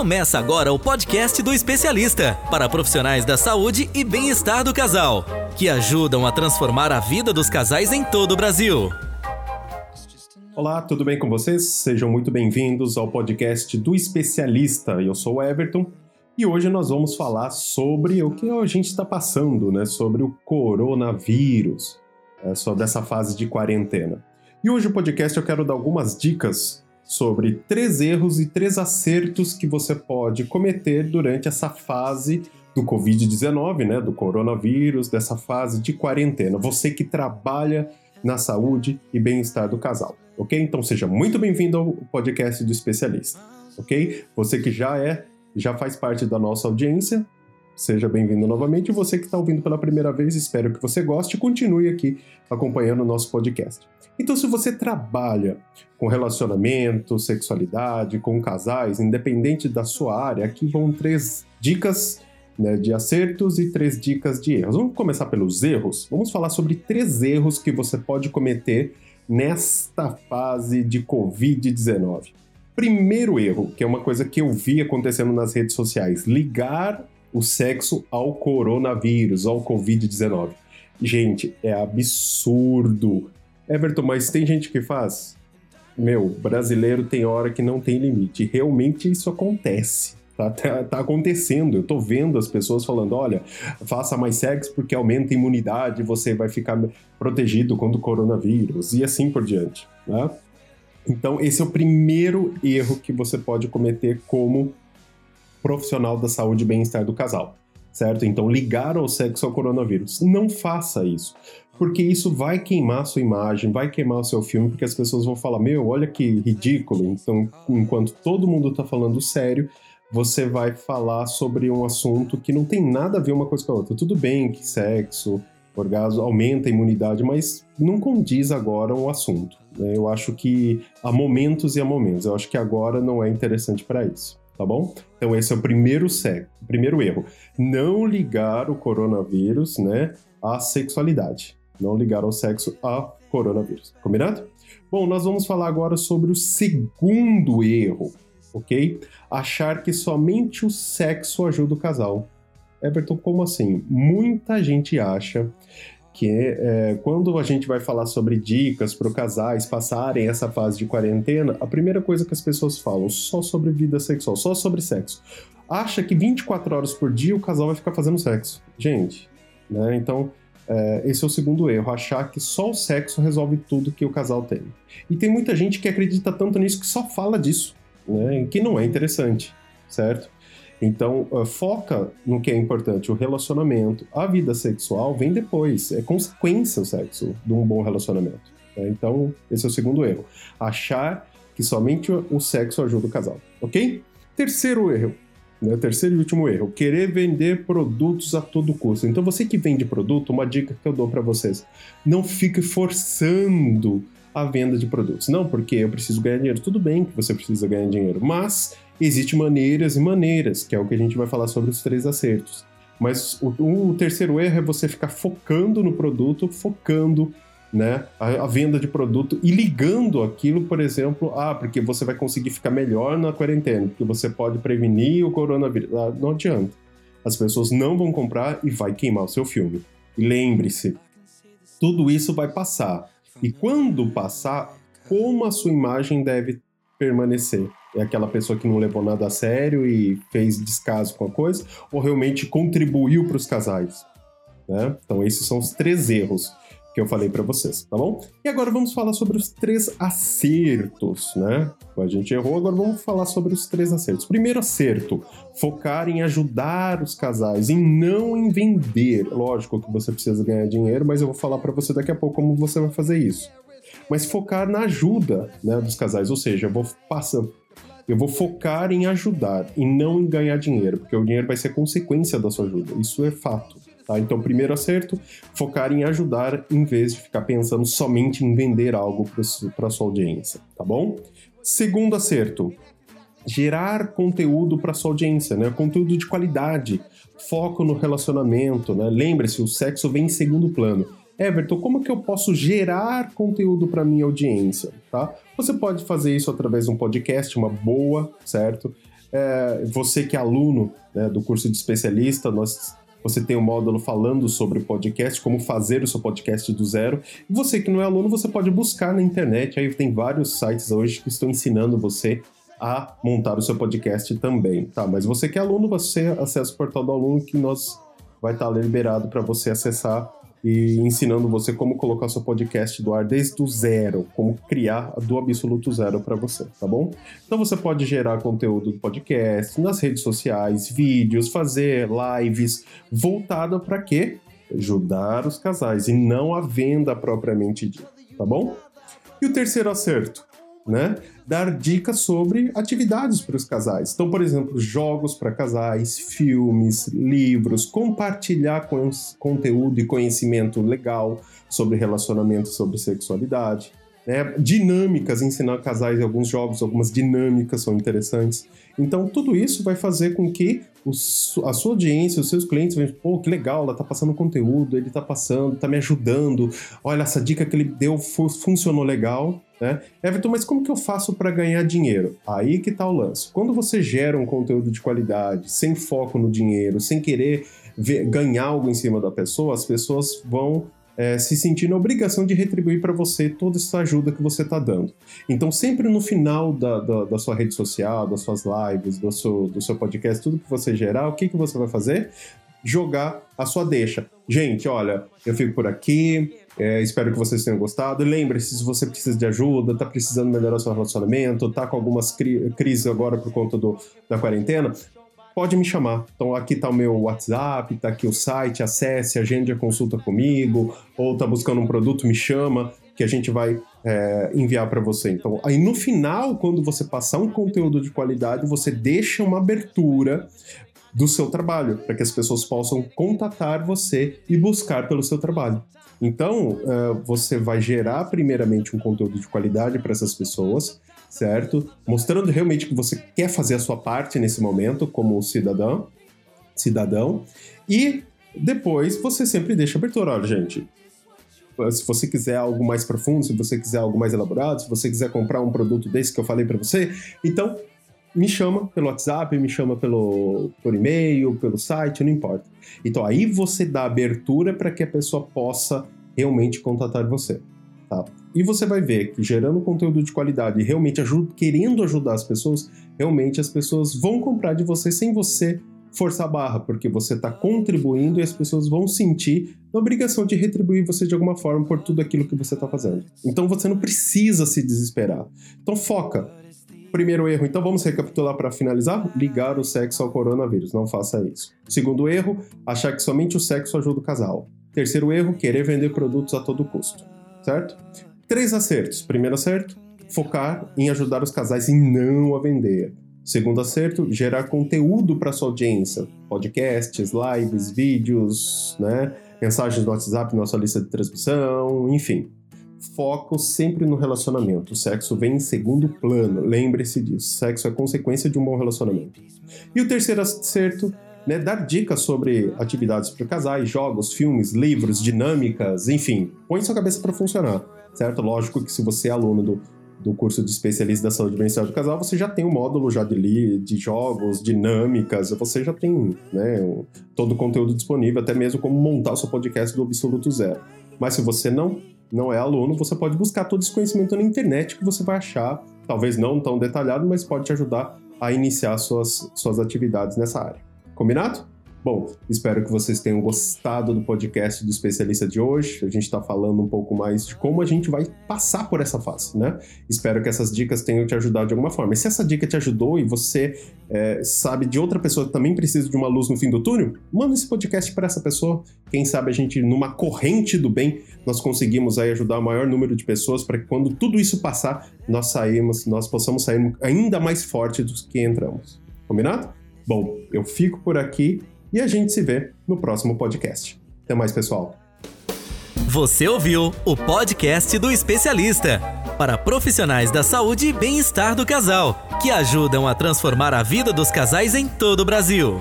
Começa agora o podcast do especialista para profissionais da saúde e bem-estar do casal, que ajudam a transformar a vida dos casais em todo o Brasil. Olá, tudo bem com vocês? Sejam muito bem-vindos ao podcast do especialista. Eu sou o Everton e hoje nós vamos falar sobre o que a gente está passando, né? Sobre o coronavírus, é, sobre essa fase de quarentena. E hoje o podcast eu quero dar algumas dicas sobre três erros e três acertos que você pode cometer durante essa fase do Covid-19, né, do coronavírus, dessa fase de quarentena. Você que trabalha na saúde e bem-estar do casal, ok? Então seja muito bem-vindo ao podcast do especialista, ok? Você que já é, já faz parte da nossa audiência, seja bem-vindo novamente. Você que está ouvindo pela primeira vez, espero que você goste e continue aqui acompanhando o nosso podcast. Então, se você trabalha com relacionamento, sexualidade, com casais, independente da sua área, aqui vão três dicas né, de acertos e três dicas de erros. Vamos começar pelos erros? Vamos falar sobre três erros que você pode cometer nesta fase de Covid-19. Primeiro erro, que é uma coisa que eu vi acontecendo nas redes sociais, ligar o sexo ao coronavírus, ao Covid-19. Gente, é absurdo. Everton, mas tem gente que faz? Meu, brasileiro tem hora que não tem limite. Realmente isso acontece. Tá, tá, tá, acontecendo. Eu tô vendo as pessoas falando: olha, faça mais sexo porque aumenta a imunidade, você vai ficar protegido contra o coronavírus e assim por diante. Né? Então, esse é o primeiro erro que você pode cometer como profissional da saúde e bem-estar do casal, certo? Então, ligar o sexo ao coronavírus. Não faça isso, porque isso vai queimar sua imagem, vai queimar o seu filme, porque as pessoas vão falar: meu, olha que ridículo. Então, enquanto todo mundo tá falando sério, você vai falar sobre um assunto que não tem nada a ver uma coisa com a outra. Tudo bem que sexo, orgasmo aumenta a imunidade, mas não condiz agora o assunto. Né? Eu acho que há momentos e há momentos. Eu acho que agora não é interessante para isso tá bom? Então esse é o primeiro, o primeiro erro. Não ligar o coronavírus, né, à sexualidade. Não ligar ao sexo a coronavírus. Combinado? Bom, nós vamos falar agora sobre o segundo erro, ok? Achar que somente o sexo ajuda o casal. Everton, como assim? Muita gente acha é, quando a gente vai falar sobre dicas para casais passarem essa fase de quarentena, a primeira coisa que as pessoas falam só sobre vida sexual, só sobre sexo. Acha que 24 horas por dia o casal vai ficar fazendo sexo. Gente, né? Então, é, esse é o segundo erro, achar que só o sexo resolve tudo que o casal tem. E tem muita gente que acredita tanto nisso que só fala disso, né? Que não é interessante, certo? Então, uh, foca no que é importante, o relacionamento. A vida sexual vem depois, é consequência o sexo de um bom relacionamento. Né? Então, esse é o segundo erro. Achar que somente o sexo ajuda o casal, ok? Terceiro erro, né? terceiro e último erro, querer vender produtos a todo custo. Então, você que vende produto, uma dica que eu dou para vocês, não fique forçando a venda de produtos. Não, porque eu preciso ganhar dinheiro. Tudo bem que você precisa ganhar dinheiro, mas existem maneiras e maneiras, que é o que a gente vai falar sobre os três acertos. Mas o, o terceiro erro é você ficar focando no produto, focando né, a, a, venda de produto e ligando aquilo, por exemplo, ah, porque você vai conseguir ficar melhor na quarentena, porque você pode prevenir o coronavírus. Ah, não adianta. As pessoas não vão comprar e vai queimar o seu filme. E lembre-se, tudo isso vai passar. E quando passar, como a sua imagem deve permanecer? É aquela pessoa que não levou nada a sério e fez descaso com a coisa, ou realmente contribuiu para os casais? Né? Então, esses são os três erros que eu falei para vocês, tá bom? E agora vamos falar sobre os três acertos, né? A gente errou, agora vamos falar sobre os três acertos. Primeiro acerto, focar em ajudar os casais, em não em vender. Lógico que você precisa ganhar dinheiro, mas eu vou falar para você daqui a pouco como você vai fazer isso. Mas focar na ajuda, né, dos casais, ou seja, eu vou passar eu vou focar em ajudar e não em ganhar dinheiro, porque o dinheiro vai ser consequência da sua ajuda. Isso é fato. Tá? Então, primeiro acerto, focar em ajudar em vez de ficar pensando somente em vender algo para sua audiência, tá bom? Segundo acerto, gerar conteúdo para sua audiência, né? Conteúdo de qualidade, foco no relacionamento, né? Lembre-se, o sexo vem em segundo plano. Everton, como que eu posso gerar conteúdo para minha audiência, tá? Você pode fazer isso através de um podcast, uma boa, certo? é, você que é aluno né, do curso de especialista, nós você tem um módulo falando sobre podcast, como fazer o seu podcast do zero. E você que não é aluno, você pode buscar na internet. Aí tem vários sites hoje que estão ensinando você a montar o seu podcast também, tá? Mas você que é aluno, você acessa o portal do aluno que nós vai estar liberado para você acessar e ensinando você como colocar seu podcast do ar desde o zero, como criar do absoluto zero para você, tá bom? Então você pode gerar conteúdo do podcast nas redes sociais, vídeos, fazer lives voltada para quê? Ajudar os casais e não a venda propriamente dita, tá bom? E o terceiro acerto, né? Dar dicas sobre atividades para os casais. Então, por exemplo, jogos para casais, filmes, livros, compartilhar com conteúdo e conhecimento legal sobre relacionamento, sobre sexualidade. Né? Dinâmicas, ensinar casais alguns jogos, algumas dinâmicas são interessantes. Então, tudo isso vai fazer com que os, a sua audiência, os seus clientes vejam, pô, que legal, ela tá passando conteúdo, ele tá passando, tá me ajudando. Olha, essa dica que ele deu funcionou legal. Né? Everton, mas como que eu faço para ganhar dinheiro? Aí que tá o lance. Quando você gera um conteúdo de qualidade, sem foco no dinheiro, sem querer ver, ganhar algo em cima da pessoa, as pessoas vão é, se sentir na obrigação de retribuir para você toda essa ajuda que você está dando. Então, sempre no final da, da, da, sua rede social, das suas lives, do seu, do seu podcast, tudo que você gerar, o que, que você vai fazer? Jogar a sua deixa. Gente, olha, eu fico por aqui, é, espero que vocês tenham gostado. Lembre-se, se você precisa de ajuda, tá precisando melhorar seu relacionamento, tá com algumas cri crises agora por conta do, da quarentena, pode me chamar. Então aqui tá o meu WhatsApp, tá aqui o site, acesse, agende a consulta comigo, ou tá buscando um produto, me chama, que a gente vai é, enviar para você. Então, aí no final, quando você passar um conteúdo de qualidade, você deixa uma abertura do seu trabalho, para que as pessoas possam contatar você e buscar pelo seu trabalho. Então, uh, você vai gerar primeiramente um conteúdo de qualidade para essas pessoas, certo? Mostrando realmente que você quer fazer a sua parte nesse momento como cidadão, cidadão, e depois você sempre deixa abertura, olha, gente. Se você quiser algo mais profundo, se você quiser algo mais elaborado, se você quiser comprar um produto desse que eu falei para você, então me chama pelo WhatsApp, me chama pelo por e-mail, pelo site, não importa. Então aí você dá abertura para que a pessoa possa realmente contatar você. Tá? E você vai ver que gerando conteúdo de qualidade e realmente ajuda, querendo ajudar as pessoas, realmente as pessoas vão comprar de você sem você forçar a barra, porque você está contribuindo e as pessoas vão sentir a obrigação de retribuir você de alguma forma por tudo aquilo que você está fazendo. Então você não precisa se desesperar. Então foca, Primeiro erro, então vamos recapitular para finalizar? Ligar o sexo ao coronavírus, não faça isso. Segundo erro, achar que somente o sexo ajuda o casal. Terceiro erro, querer vender produtos a todo custo, certo? Três acertos. Primeiro acerto, focar em ajudar os casais e não a vender. Segundo acerto, gerar conteúdo para sua audiência, podcasts, lives, vídeos, né? mensagens no WhatsApp, nossa lista de transmissão, enfim foco sempre no relacionamento. O sexo vem em segundo plano, lembre-se disso. Sexo é consequência de um bom relacionamento. E o terceiro acerto, né, dar dicas sobre atividades para casais, jogos, filmes, livros, dinâmicas, enfim, põe sua cabeça para funcionar, certo? Lógico que se você é aluno do, do curso de especialista da saúde bem-estar do casal, você já tem um módulo já de, de jogos, dinâmicas, você já tem né, todo o conteúdo disponível, até mesmo como montar o seu podcast do absoluto zero. Mas se você não não é aluno, você pode buscar todo esse conhecimento na internet que você vai achar, talvez não tão detalhado, mas pode te ajudar a iniciar suas, suas atividades nessa área. Combinado? Bom, espero que vocês tenham gostado do podcast do especialista de hoje. A gente está falando um pouco mais de como a gente vai passar por essa fase, né? Espero que essas dicas tenham te ajudado de alguma forma. E se essa dica te ajudou e você é, sabe de outra pessoa que também precisa de uma luz no fim do túnel, manda esse podcast para essa pessoa. Quem sabe a gente, numa corrente do bem, nós conseguimos aí ajudar o maior número de pessoas para que quando tudo isso passar, nós saímos, nós possamos sair ainda mais forte dos que entramos. Combinado? Bom, eu fico por aqui e a gente se vê no próximo podcast. Até mais, pessoal. Você ouviu o podcast do especialista para profissionais da saúde e bem-estar do casal, que ajudam a transformar a vida dos casais em todo o Brasil.